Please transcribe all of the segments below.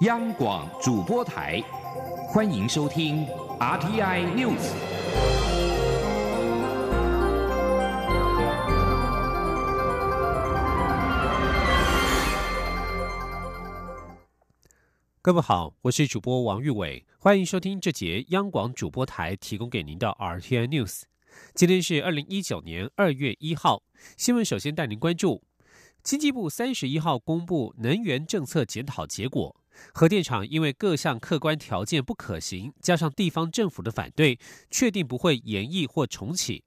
央广主播台，欢迎收听 RTI News。各位好，我是主播王玉伟，欢迎收听这节央广主播台提供给您的 RTI News。今天是二零一九年二月一号，新闻首先带您关注，经济部三十一号公布能源政策检讨结果。核电厂因为各项客观条件不可行，加上地方政府的反对，确定不会延役或重启。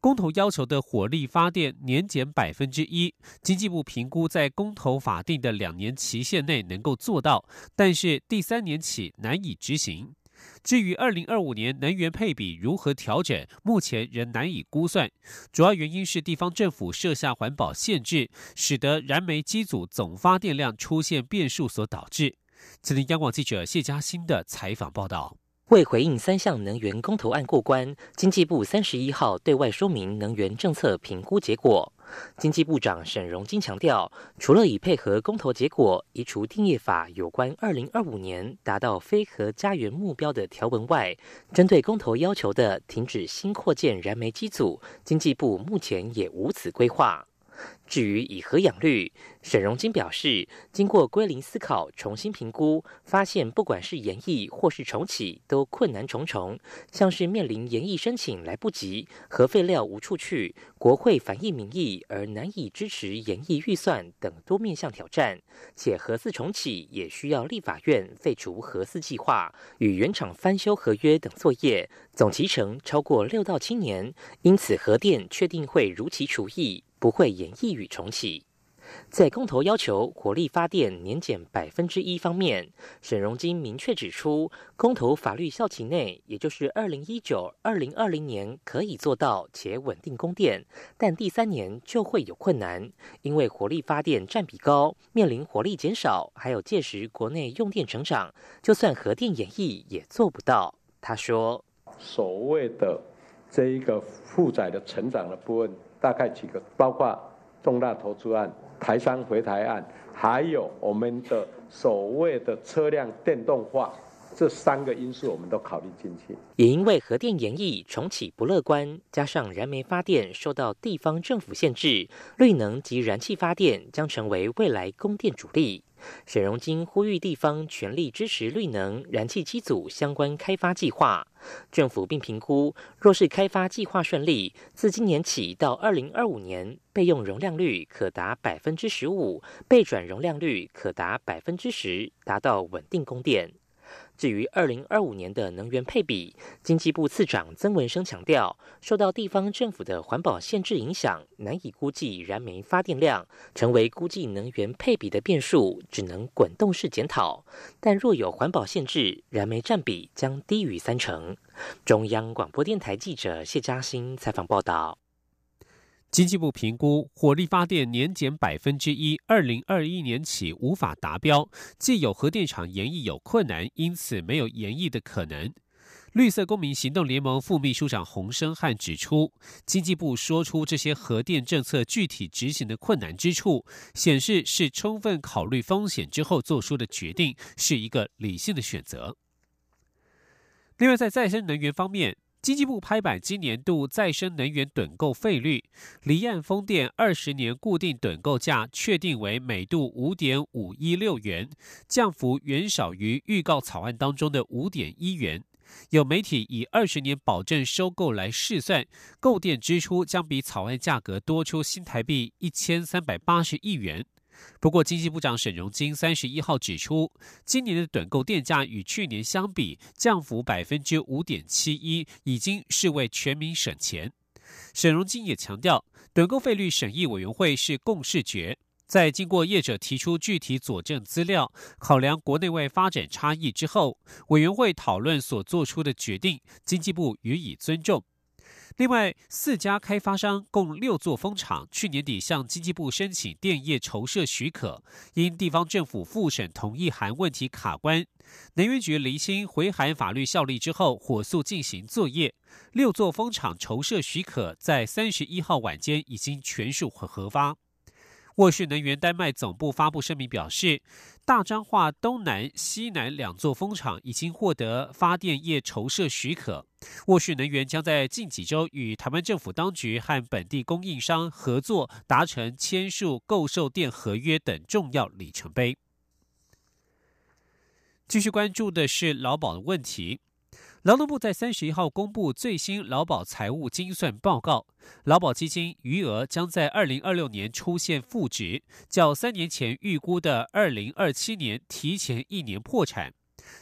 公投要求的火力发电年减百分之一，经济部评估在公投法定的两年期限内能够做到，但是第三年起难以执行。至于二零二五年能源配比如何调整，目前仍难以估算。主要原因是地方政府设下环保限制，使得燃煤机组总发电量出现变数所导致。今天，央广记者谢嘉欣的采访报道。为回应三项能源公投案过关，经济部三十一号对外说明能源政策评估结果。经济部长沈荣金强调，除了已配合公投结果移除定业法有关二零二五年达到非核家园目标的条文外，针对公投要求的停止新扩建燃煤机组，经济部目前也无此规划。至于以核养绿，沈荣金表示，经过归零思考、重新评估，发现不管是延役或是重启，都困难重重。像是面临延役申请来不及、核废料无处去、国会反映民意而难以支持延役预算等多面向挑战，且核四重启也需要立法院废除核四计划与原厂翻修合约等作业，总期程超过六到七年，因此核电确定会如期除役。不会演绎与重启。在公投要求火力发电年减百分之一方面，沈荣金明确指出，公投法律效期内，也就是二零一九、二零二零年可以做到且稳定供电，但第三年就会有困难，因为火力发电占比高，面临火力减少，还有届时国内用电成长，就算核电演绎也做不到。他说：“所谓的这一个负载的成长的部分。”大概几个，包括重大投资案、台商回台案，还有我们的所谓的车辆电动化，这三个因素我们都考虑进去。也因为核电延役重启不乐观，加上燃煤发电受到地方政府限制，绿能及燃气发电将成为未来供电主力。沈荣金呼吁地方全力支持绿能、燃气机组相关开发计划。政府并评估，若是开发计划顺利，自今年起到二零二五年，备用容量率可达百分之十五，备转容量率可达百分之十，达到稳定供电。至于二零二五年的能源配比，经济部次长曾文生强调，受到地方政府的环保限制影响，难以估计燃煤发电量，成为估计能源配比的变数，只能滚动式检讨。但若有环保限制，燃煤占比将低于三成。中央广播电台记者谢嘉欣采访报道。经济部评估火力发电年减百分之一，二零二一年起无法达标，既有核电厂延役有困难，因此没有延役的可能。绿色公民行动联盟副秘书长洪生汉指出，经济部说出这些核电政策具体执行的困难之处，显示是充分考虑风险之后做出的决定，是一个理性的选择。另外，在再生能源方面。经济部拍板，今年度再生能源趸购费率，离岸风电二十年固定趸购价确定为每度五点五一六元，降幅远少于预告草案当中的五点一元。有媒体以二十年保证收购来试算，购电支出将比草案价格多出新台币一千三百八十亿元。不过，经济部长沈荣金三十一号指出，今年的短购电价与去年相比降幅百分之五点七一，已经是为全民省钱。沈荣金也强调，短购费率审议委员会是共视觉，在经过业者提出具体佐证资料、考量国内外发展差异之后，委员会讨论所做出的决定，经济部予以尊重。另外，四家开发商共六座风场，去年底向经济部申请电业筹设许可，因地方政府复审同意函问题卡关，能源局厘清回函法律效力之后，火速进行作业。六座风场筹设许可在三十一号晚间已经全数核发。沃氏能源丹麦总部发布声明表示，大彰化东南、西南两座风场已经获得发电业筹设许可。沃氏能源将在近几周与台湾政府当局和本地供应商合作，达成签署购售电合约等重要里程碑。继续关注的是劳保的问题。劳动部在三十一号公布最新劳保财务精算报告，劳保基金余额将在二零二六年出现负值，较三年前预估的二零二七年提前一年破产。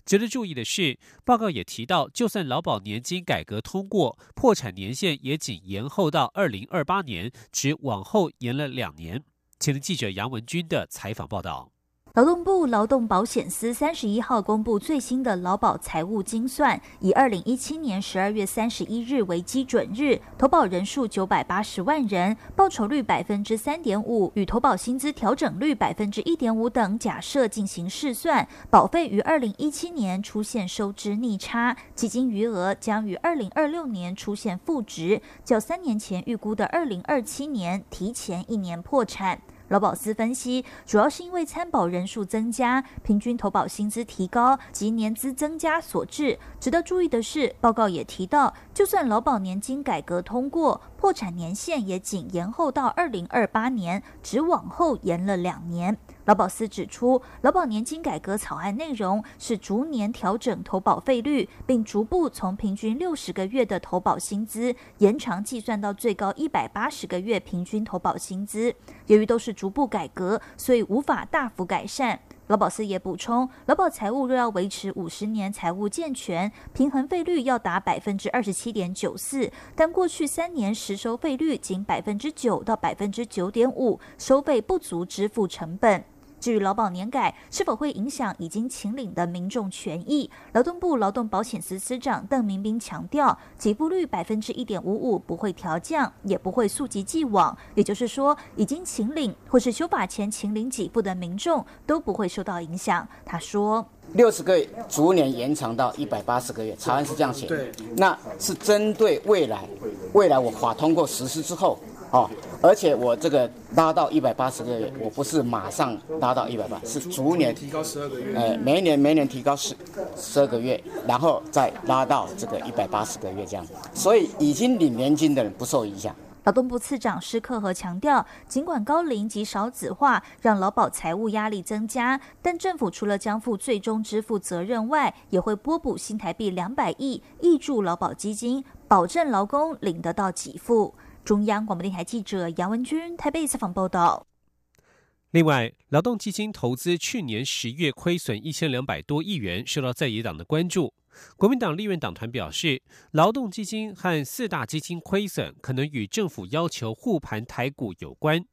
值得注意的是，报告也提到，就算劳保年金改革通过，破产年限也仅延后到二零二八年，只往后延了两年。前记者杨文军的采访报道。劳动部劳动保险司三十一号公布最新的劳保财务精算，以二零一七年十二月三十一日为基准日，投保人数九百八十万人，报酬率百分之三点五，与投保薪资调整率百分之一点五等假设进行试算，保费于二零一七年出现收支逆差，基金余额将于二零二六年出现负值，较三年前预估的二零二七年提前一年破产。劳保司分析，主要是因为参保人数增加、平均投保薪资提高及年资增加所致。值得注意的是，报告也提到，就算劳保年金改革通过，破产年限也仅延后到二零二八年，只往后延了两年。劳保司指出，劳保年金改革草案内容是逐年调整投保费率，并逐步从平均六十个月的投保薪资延长计算到最高一百八十个月平均投保薪资。由于都是逐步改革，所以无法大幅改善。劳保司也补充，劳保财务若要维持五十年财务健全，平衡费率要达百分之二十七点九四，但过去三年实收费率仅百分之九到百分之九点五，收费不足支付成本。至于劳保年改是否会影响已经请领的民众权益，劳动部劳动保险司司长邓明斌强调，给付率百分之一点五五不会调降，也不会溯及既往。也就是说，已经请领或是修法前请领给付的民众都不会受到影响。他说：“六十个月逐年延长到一百八十个月，草案是这样写，那是针对未来，未来我法通过实施之后。”哦，而且我这个拉到一百八十个月，我不是马上拉到一百八，是逐年提高十二个月，哎，每年每年提高十十二个月，然后再拉到这个一百八十个月这样，所以已经领年金的人不受影响。劳动部次长施克和强调，尽管高龄及少子化让劳保财务压力增加，但政府除了将负最终支付责任外，也会拨补新台币两百亿，挹注劳保基金，保证劳工领得到给付。中央广播电台记者杨文君台北采访报道。另外，劳动基金投资去年十月亏损一千两百多亿元，受到在野党的关注。国民党立院党团表示，劳动基金和四大基金亏损可能与政府要求护盘台股有关。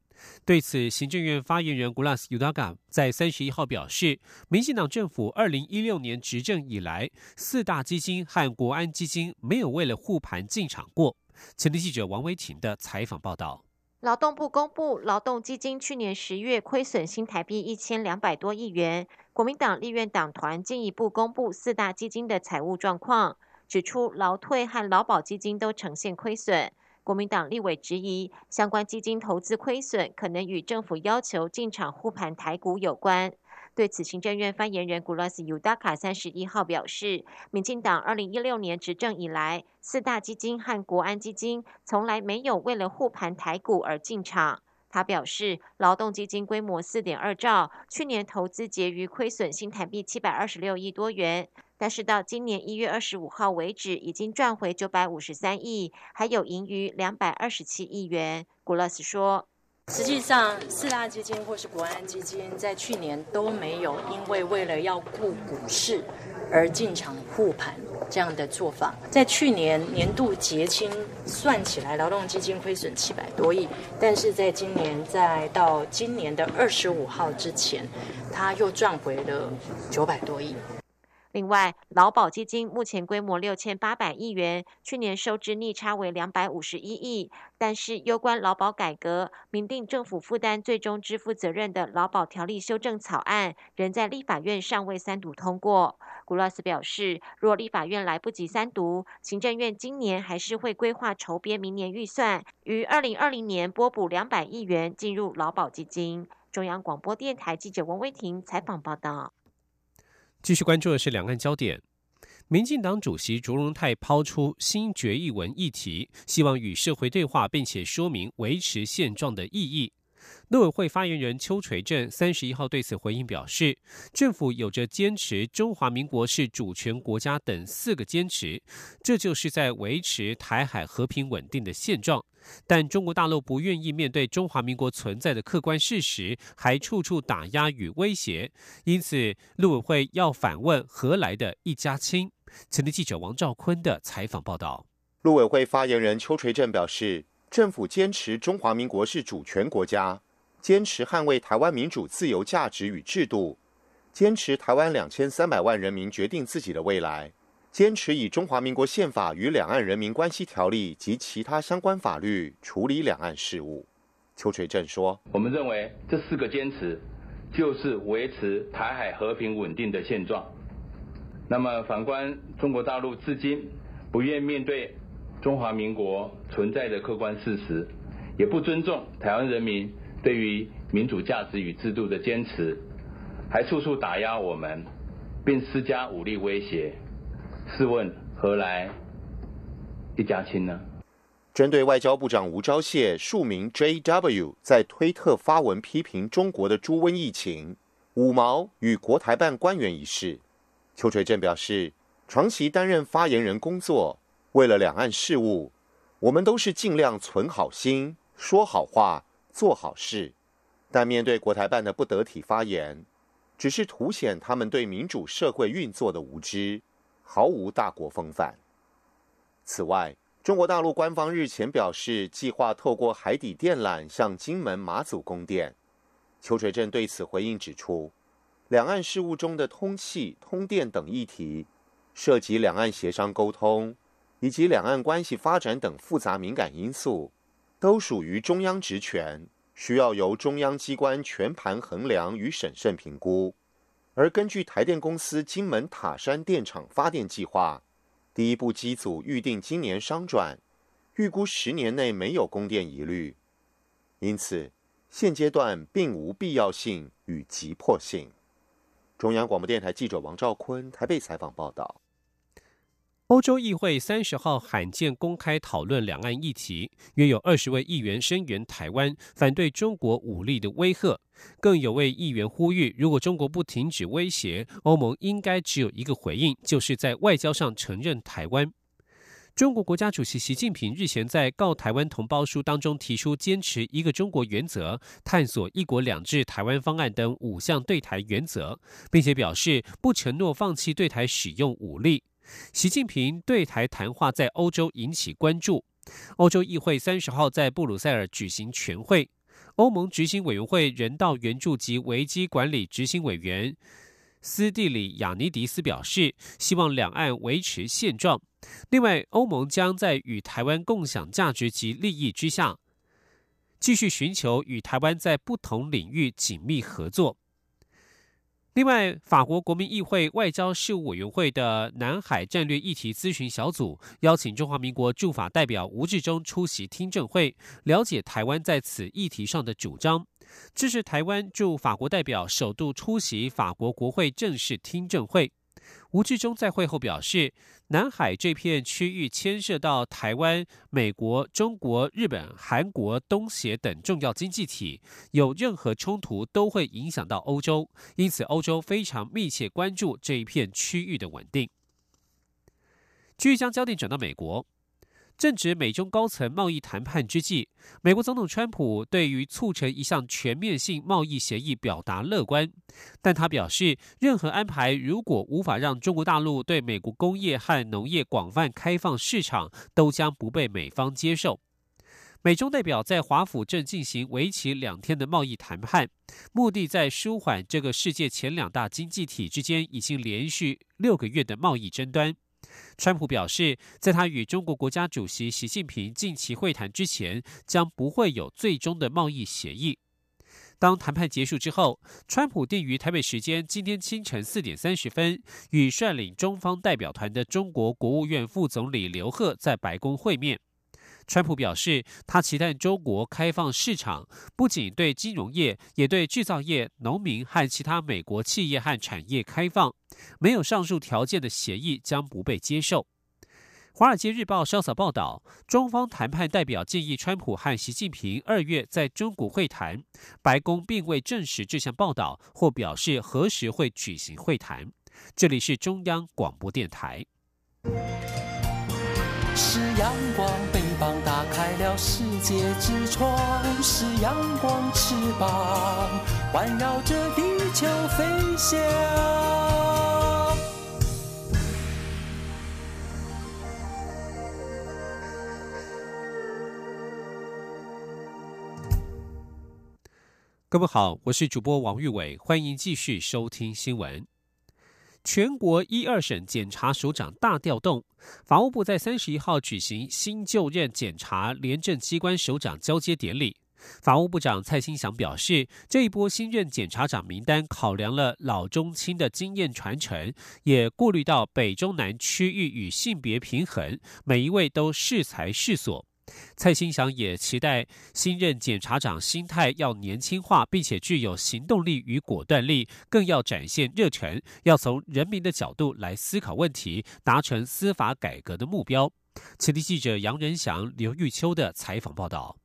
对此，行政院发言人 Gulas Udaga 在三十一号表示，民进党政府二零一六年执政以来，四大基金和国安基金没有为了护盘进场过。前天记者王维婷的采访报道：劳动部公布，劳动基金去年十月亏损新台币一千两百多亿元。国民党立院党团进一步公布四大基金的财务状况，指出劳退和劳保基金都呈现亏损。国民党立委质疑，相关基金投资亏损可能与政府要求进场护盘台股有关。对此，行政院发言人古拉斯尤达卡三十一号表示，民进党二零一六年执政以来，四大基金和国安基金从来没有为了护盘台股而进场。他表示，劳动基金规模四点二兆，去年投资结余亏损新台币七百二十六亿多元，但是到今年一月二十五号为止，已经赚回九百五十三亿，还有盈余两百二十七亿元。古勒斯说。实际上，四大基金或是国安基金在去年都没有因为为了要顾股市而进场护盘这样的做法。在去年年度结清算起来，劳动基金亏损七百多亿，但是在今年在到今年的二十五号之前，他又赚回了九百多亿。另外，劳保基金目前规模六千八百亿元，去年收支逆差为两百五十一亿。但是，攸关劳保改革、明定政府负担最终支付责任的劳保条例修正草案，仍在立法院尚未三读通过。古拉斯表示，若立法院来不及三读，行政院今年还是会规划筹编明年预算，于二零二零年拨补两百亿元进入劳保基金。中央广播电台记者王威婷采访报道。继续关注的是两岸焦点。民进党主席卓荣泰抛出新决议文议题，希望与社会对话，并且说明维持现状的意义。陆委会发言人邱垂正三十一号对此回应表示，政府有着坚持中华民国是主权国家等四个坚持，这就是在维持台海和平稳定的现状。但中国大陆不愿意面对中华民国存在的客观事实，还处处打压与威胁，因此陆委会要反问何来的一家亲？前天记者王兆坤的采访报道。陆委会发言人邱垂正表示。政府坚持中华民国是主权国家，坚持捍卫台湾民主自由价值与制度，坚持台湾两千三百万人民决定自己的未来，坚持以中华民国宪法与两岸人民关系条例及其他相关法律处理两岸事务。邱垂正说：“我们认为这四个坚持就是维持台海和平稳定的现状。那么反观中国大陆，至今不愿面对。”中华民国存在的客观事实，也不尊重台湾人民对于民主价值与制度的坚持，还处处打压我们，并施加武力威胁。试问何来一家亲呢？针对外交部长吴钊燮署名 J.W. 在推特发文批评中国的猪瘟疫情、五毛与国台办官员一事，邱垂正表示，长期担任发言人工作。为了两岸事务，我们都是尽量存好心、说好话、做好事。但面对国台办的不得体发言，只是凸显他们对民主社会运作的无知，毫无大国风范。此外，中国大陆官方日前表示，计划透过海底电缆向金门、马祖供电。邱垂正对此回应指出，两岸事务中的通气、通电等议题，涉及两岸协商沟通。以及两岸关系发展等复杂敏感因素，都属于中央职权，需要由中央机关全盘衡量与审慎评估。而根据台电公司金门塔山电厂发电计划，第一部机组预定今年商转，预估十年内没有供电疑虑，因此现阶段并无必要性与急迫性。中央广播电台记者王兆坤台北采访报道。欧洲议会三十号罕见公开讨论两岸议题，约有二十位议员声援台湾，反对中国武力的威吓。更有位议员呼吁，如果中国不停止威胁，欧盟应该只有一个回应，就是在外交上承认台湾。中国国家主席习近平日前在告台湾同胞书当中提出，坚持一个中国原则，探索一国两制台湾方案等五项对台原则，并且表示不承诺放弃对台使用武力。习近平对台谈话在欧洲引起关注。欧洲议会三十号在布鲁塞尔举行全会，欧盟执行委员会人道援助及危机管理执行委员斯蒂里亚尼迪斯表示，希望两岸维持现状。另外，欧盟将在与台湾共享价值及利益之下，继续寻求与台湾在不同领域紧密合作。另外，法国国民议会外交事务委员会的南海战略议题咨询小组邀请中华民国驻法代表吴志忠出席听证会，了解台湾在此议题上的主张。这是台湾驻法国代表首度出席法国国会正式听证会。吴志忠在会后表示，南海这片区域牵涉到台湾、美国、中国、日本、韩国、东协等重要经济体，有任何冲突都会影响到欧洲，因此欧洲非常密切关注这一片区域的稳定。据将焦点转到美国。正值美中高层贸易谈判之际，美国总统川普对于促成一项全面性贸易协议表达乐观，但他表示，任何安排如果无法让中国大陆对美国工业和农业广泛开放市场，都将不被美方接受。美中代表在华府正进行为期两天的贸易谈判，目的在舒缓这个世界前两大经济体之间已经连续六个月的贸易争端。川普表示，在他与中国国家主席习近平近期会谈之前，将不会有最终的贸易协议。当谈判结束之后，川普定于台北时间今天清晨四点三十分，与率领中方代表团的中国国务院副总理刘鹤在白宫会面。川普表示，他期待中国开放市场，不仅对金融业，也对制造业、农民和其他美国企业和产业开放。没有上述条件的协议将不被接受。《华尔街日报》稍早报道，中方谈判代表建议川普和习近平二月在中国会谈，白宫并未证实这项报道或表示何时会举行会谈。这里是中央广播电台。是阳光，膀打开了世界之窗；是阳光，翅膀环绕着地球飞翔。各位好，我是主播王玉伟，欢迎继续收听新闻。全国一二省检察首长大调动，法务部在三十一号举行新就任检察廉政机关首长交接典礼。法务部长蔡兴祥表示，这一波新任检察长名单考量了老中青的经验传承，也顾虑到北中南区域与性别平衡，每一位都适才适所。蔡新祥也期待新任检察长心态要年轻化，并且具有行动力与果断力，更要展现热忱，要从人民的角度来思考问题，达成司法改革的目标。前地记者杨仁祥、刘玉秋的采访报道。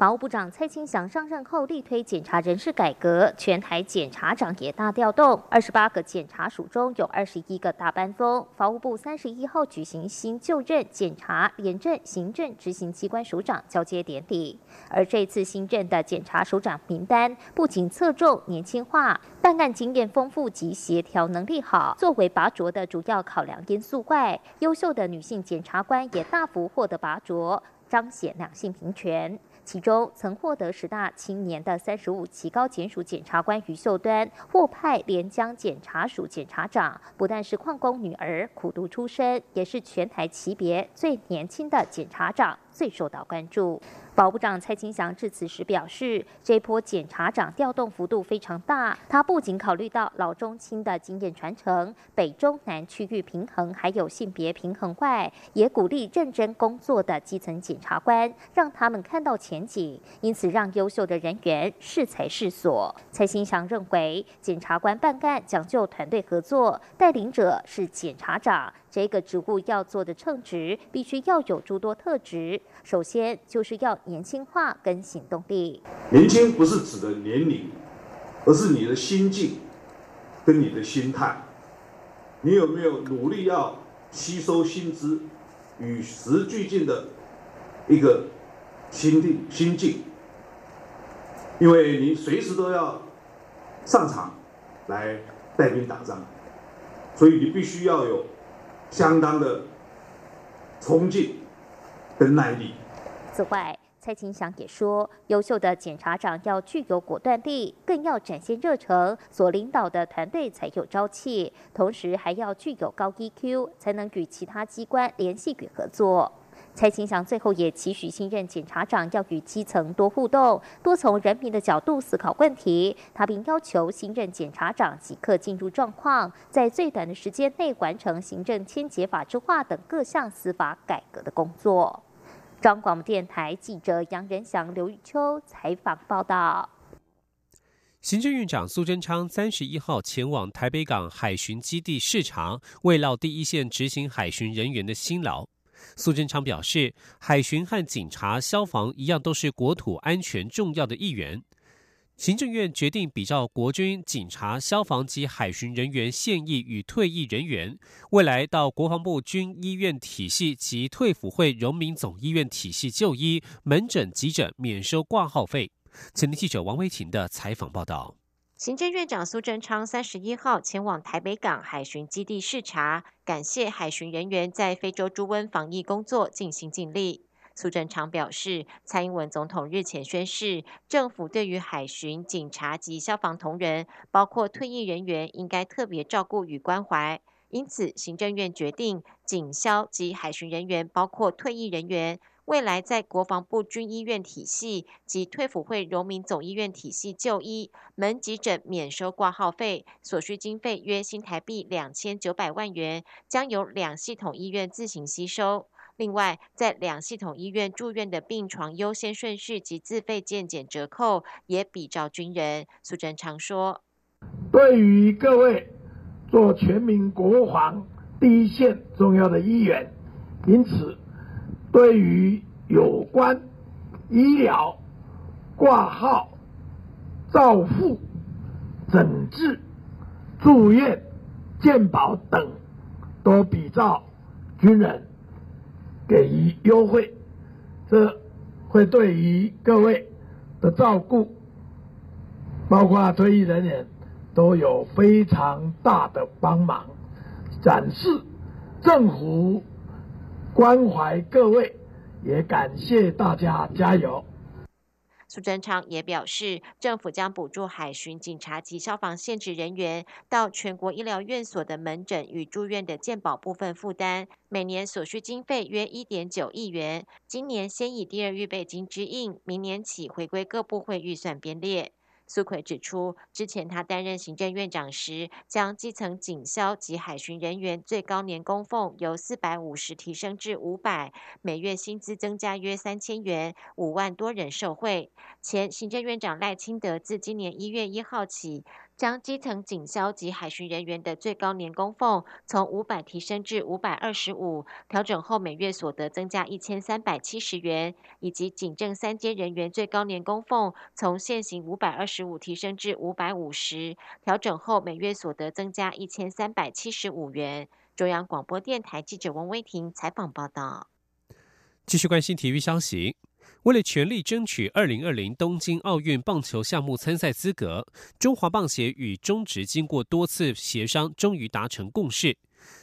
法务部长蔡清祥上任后力推检察人事改革，全台检察长也大调动。二十八个检察署中有二十一个大班风。法务部三十一号举行新就任检察廉政行政执行机关首长交接典礼。而这次新任的检察首长名单不仅侧重年轻化，办案经验丰富及协调能力好，作为拔擢的主要考量因素外，优秀的女性检察官也大幅获得拔擢，彰显两性平权。其中曾获得十大青年的三十五级高检署检察官于秀端获派连江检察署检察长，不但是矿工女儿，苦读出身，也是全台级别最年轻的检察长，最受到关注。保部长蔡清祥致辞时表示，这波检察长调动幅度非常大，他不仅考虑到老中青的经验传承、北中南区域平衡，还有性别平衡外，也鼓励认真工作的基层检察官，让他们看到前景，因此让优秀的人员适才适所。蔡清祥认为，检察官办案讲究团队合作，带领者是检察长。这个职务要做的称职，必须要有诸多特质。首先就是要年轻化跟行动力。年轻不是指的年龄，而是你的心境跟你的心态。你有没有努力要吸收新知、与时俱进的一个心境？心境，因为你随时都要上场来带兵打仗，所以你必须要有。相当的冲劲跟耐力。此外，蔡清祥也说，优秀的检察长要具有果断力，更要展现热诚，所领导的团队才有朝气，同时还要具有高 EQ，才能与其他机关联系与合作。蔡清祥最后也期许新任检察长要与基层多互动，多从人民的角度思考问题。他并要求新任检察长即刻进入状况，在最短的时间内完成行政签结法制化等各项司法改革的工作。中广电台记者杨仁祥、刘玉秋采访报道。行政院长苏贞昌三十一号前往台北港海巡基地视察，慰劳第一线执行海巡人员的辛劳。苏贞昌表示，海巡和警察、消防一样，都是国土安全重要的一员。行政院决定比照国军、警察、消防及海巡人员现役与退役人员，未来到国防部军医院体系及退辅会荣民总医院体系就医、门诊、急诊免收挂号费。前天记者王维婷的采访报道。行政院长苏贞昌三十一号前往台北港海巡基地视察，感谢海巡人员在非洲猪瘟防疫工作尽心尽力。苏贞昌表示，蔡英文总统日前宣誓，政府对于海巡、警察及消防同仁，包括退役人员，应该特别照顾与关怀。因此，行政院决定警消及海巡人员，包括退役人员，未来在国防部军医院体系及退辅会荣民总医院体系就医，门急诊免收挂号费，所需经费约新台币两千九百万元，将由两系统医院自行吸收。另外，在两系统医院住院的病床优先顺序及自费健检折扣也比照军人。苏贞昌说：“对于各位做全民国防第一线重要的医员，因此对于有关医疗挂号、照护、诊治、住院、健保等，都比照军人。”给予优惠，这会对于各位的照顾，包括退役人员，都有非常大的帮忙，展示政府关怀各位，也感谢大家加油。苏贞昌也表示，政府将补助海巡警察及消防现职人员到全国医疗院所的门诊与住院的健保部分负担，每年所需经费约一点九亿元。今年先以第二预备金支应，明年起回归各部会预算编列。苏奎指出，之前他担任行政院长时，将基层警消及海巡人员最高年供俸由四百五十提升至五百，每月薪资增加约三千元，五万多人受惠。前行政院长赖清德自今年一月一号起。将基层警消及海巡人员的最高年供俸从五百提升至五百二十五，调整后每月所得增加一千三百七十元，以及警政三阶人员最高年供俸从现行五百二十五提升至五百五十，调整后每月所得增加一千三百七十五元。中央广播电台记者王威婷采访报道。继续关心体育消息。为了全力争取二零二零东京奥运棒球项目参赛资格，中华棒协与中职经过多次协商，终于达成共识。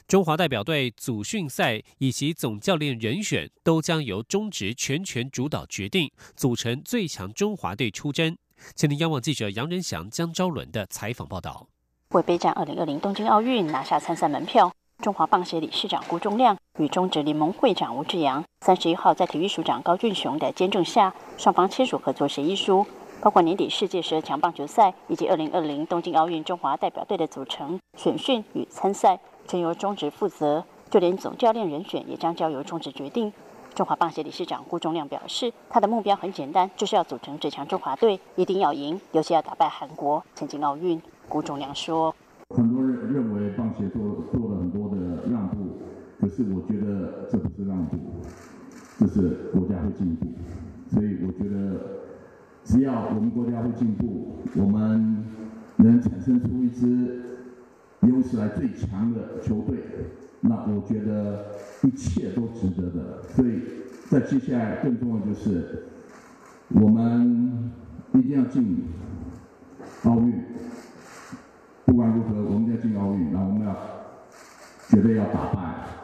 中华代表队组训赛以及总教练人选都将由中职全权主导决定，组成最强中华队出征。前天央网记者杨仁祥、江昭伦的采访报道。为备战二零二零东京奥运，拿下参赛门票。中华棒协理事长辜仲亮与中职联盟会长吴志阳，三十一号在体育署长高俊雄的监证下，双方签署合作协议书，包括年底世界十二强棒球赛以及二零二零东京奥运中华代表队的组成、选训与参赛，全由中职负责，就连总教练人选也将交由中职决定。中华棒协理事长辜仲亮表示，他的目标很简单，就是要组成最强中华队，一定要赢，尤其要打败韩国，前进奥运。辜仲亮说。是我觉得这不是让步，这是国家会进步。所以我觉得，只要我们国家会进步，我们能产生出一支有史来最强的球队，那我觉得一切都值得的。所以在接下来更重要就是，我们一定要进奥运。不管如何，我们要进奥运，那我们要绝对要打败。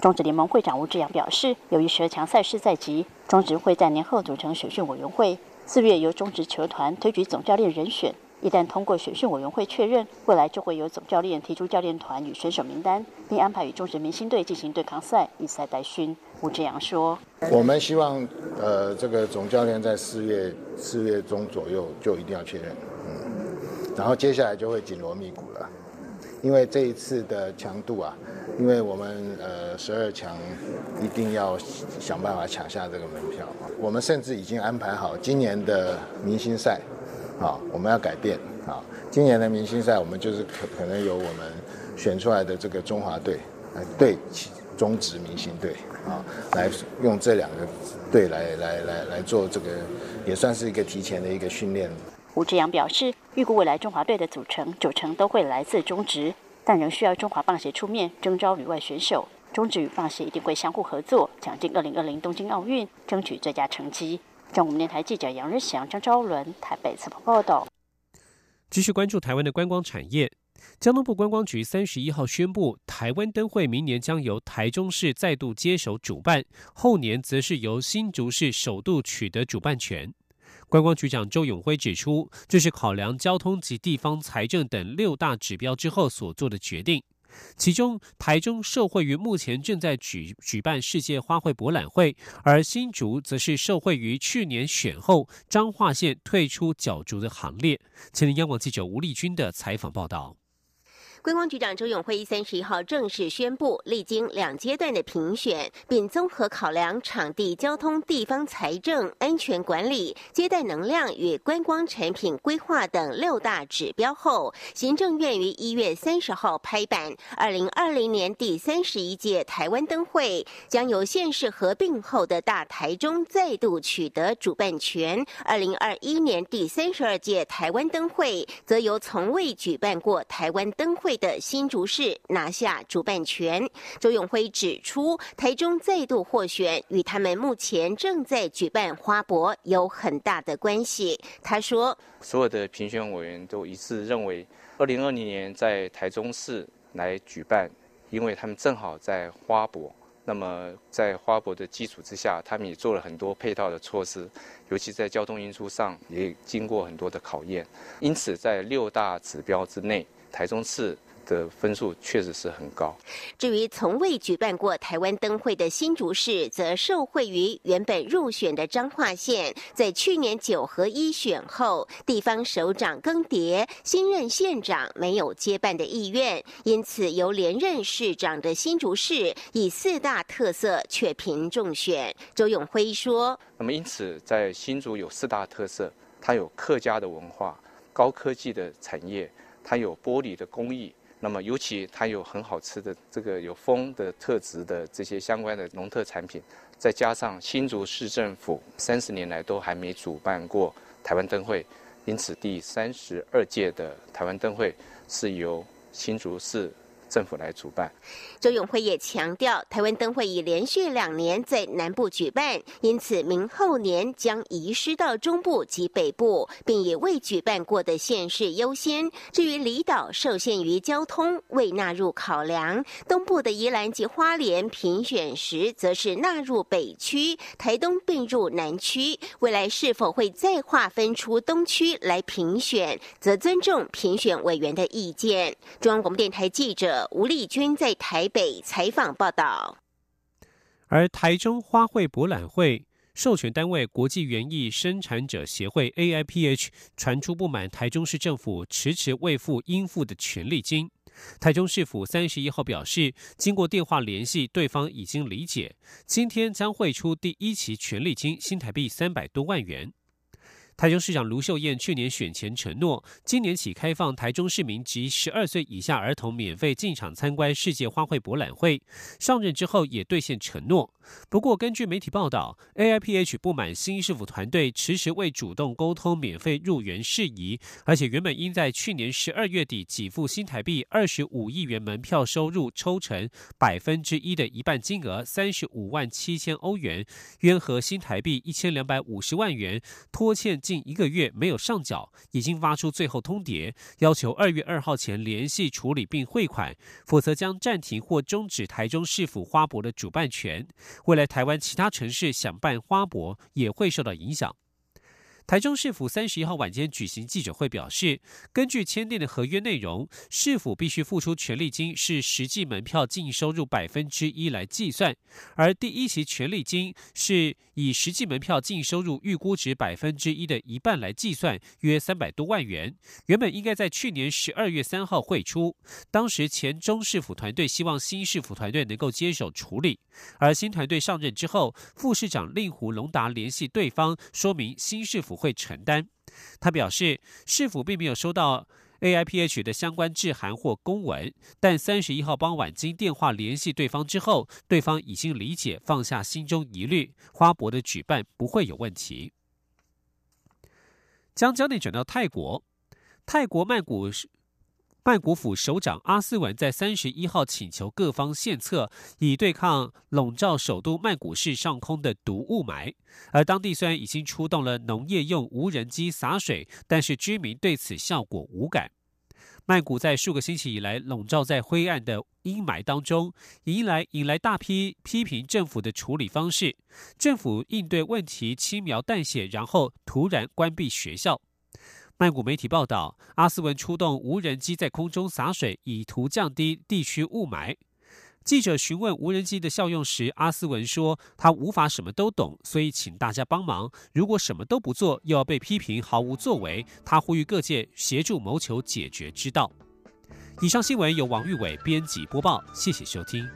中职联盟会长吴志阳表示，由于十二强赛事在即，中职会在年后组成选训委员会，四月由中职球团推举总教练人选。一旦通过选训委员会确认，未来就会由总教练提出教练团与选手名单，并安排与中职明星队进行对抗赛，以赛代训。吴志阳说：“我们希望，呃，这个总教练在四月四月中左右就一定要确认。”嗯。然后接下来就会紧锣密鼓了，因为这一次的强度啊，因为我们呃十二强一定要想办法抢下这个门票我们甚至已经安排好今年的明星赛，啊，我们要改变啊，今年的明星赛我们就是可可能由我们选出来的这个中华队来对中职明星队啊，来用这两个队来来来来做这个，也算是一个提前的一个训练。吴志阳表示，预估未来中华队的组成九成都会来自中职，但仍需要中华棒协出面征召旅外选手。中职与棒协一定会相互合作，抢进二零二零东京奥运，争取最佳成绩。中国电台记者杨日祥、张昭伦台北采访报道。继续关注台湾的观光产业，交通部观光局三十一号宣布，台湾灯会明年将由台中市再度接手主办，后年则是由新竹市首度取得主办权。观光局长周永辉指出，这是考量交通及地方财政等六大指标之后所做的决定。其中，台中受惠于目前正在举举办世界花卉博览会，而新竹则是受惠于去年选后彰化县退出角逐的行列。前天央广记者吴丽君的采访报道。观光局长周永辉三十一号正式宣布，历经两阶段的评选，并综合考量场地、交通、地方财政、安全管理、接待能量与观光产品规划等六大指标后，行政院于一月三十号拍板，二零二零年第三十一届台湾灯会将由县市合并后的大台中再度取得主办权，二零二一年第三十二届台湾灯会则由从未举办过台湾灯会。的新竹市拿下主办权。周永辉指出，台中再度获选与他们目前正在举办花博有很大的关系。他说：“所有的评选委员都一致认为，二零二零年在台中市来举办，因为他们正好在花博。那么在花博的基础之下，他们也做了很多配套的措施，尤其在交通运输上也经过很多的考验。因此，在六大指标之内。”台中市的分数确实是很高。至于从未举办过台湾灯会的新竹市，则受惠于原本入选的彰化县，在去年九合一选后，地方首长更迭，新任县长没有接办的意愿，因此由连任市长的新竹市以四大特色却凭中选。周永辉说：“那么因此，在新竹有四大特色，它有客家的文化、高科技的产业。”它有玻璃的工艺，那么尤其它有很好吃的这个有风的特质的这些相关的农特产品，再加上新竹市政府三十年来都还没主办过台湾灯会，因此第三十二届的台湾灯会是由新竹市。政府来主办，周永辉也强调，台湾灯会已连续两年在南部举办，因此明后年将移师到中部及北部，并以未举办过的县市优先。至于离岛受限于交通，未纳入考量。东部的宜兰及花莲评选时，则是纳入北区，台东并入南区。未来是否会再划分出东区来评选，则尊重评选委员的意见。中央广播电台记者。吴丽君在台北采访报道，而台中花卉博览会授权单位国际园艺生产者协会 AIPH 传出不满台中市政府迟迟未付应付的权利金。台中市府三十一号表示，经过电话联系，对方已经理解，今天将汇出第一期权利金新台币三百多万元。台中市长卢秀燕去年选前承诺，今年起开放台中市民及十二岁以下儿童免费进场参观世界花卉博览会。上任之后也兑现承诺。不过，根据媒体报道，AIPH 不满新市府团队迟迟未主动沟通免费入园事宜，而且原本应在去年十二月底给付新台币二十五亿元门票收入抽成百分之一的一半金额三十五万七千欧元，约合新台币一千两百五十万元，拖欠。近一个月没有上缴，已经发出最后通牒，要求二月二号前联系处理并汇款，否则将暂停或终止台中市府花博的主办权。未来台湾其他城市想办花博也会受到影响。台中市府三十一号晚间举行记者会，表示，根据签订的合约内容，市府必须付出权利金是实际门票净收入百分之一来计算，而第一期权利金是以实际门票净收入预估值百分之一的一半来计算，约三百多万元。原本应该在去年十二月三号汇出，当时前中市府团队希望新市府团队能够接手处理，而新团队上任之后，副市长令狐龙达联系对方，说明新市府不。会承担。他表示，市府并没有收到 AIPH 的相关致函或公文，但三十一号傍晚经电话联系对方之后，对方已经理解，放下心中疑虑，花博的举办不会有问题。将焦点转到泰国，泰国曼谷曼谷府首长阿斯文在三十一号请求各方献策，以对抗笼罩首都曼谷市上空的毒雾霾。而当地虽然已经出动了农业用无人机洒水，但是居民对此效果无感。曼谷在数个星期以来笼罩在灰暗的阴霾当中，迎来引来大批批评政府的处理方式。政府应对问题轻描淡写，然后突然关闭学校。曼谷媒体报道，阿斯文出动无人机在空中洒水，以图降低地区雾霾。记者询问无人机的效用时，阿斯文说：“他无法什么都懂，所以请大家帮忙。如果什么都不做，又要被批评毫无作为。他呼吁各界协助谋求解决之道。”以上新闻由王玉伟编辑播报，谢谢收听。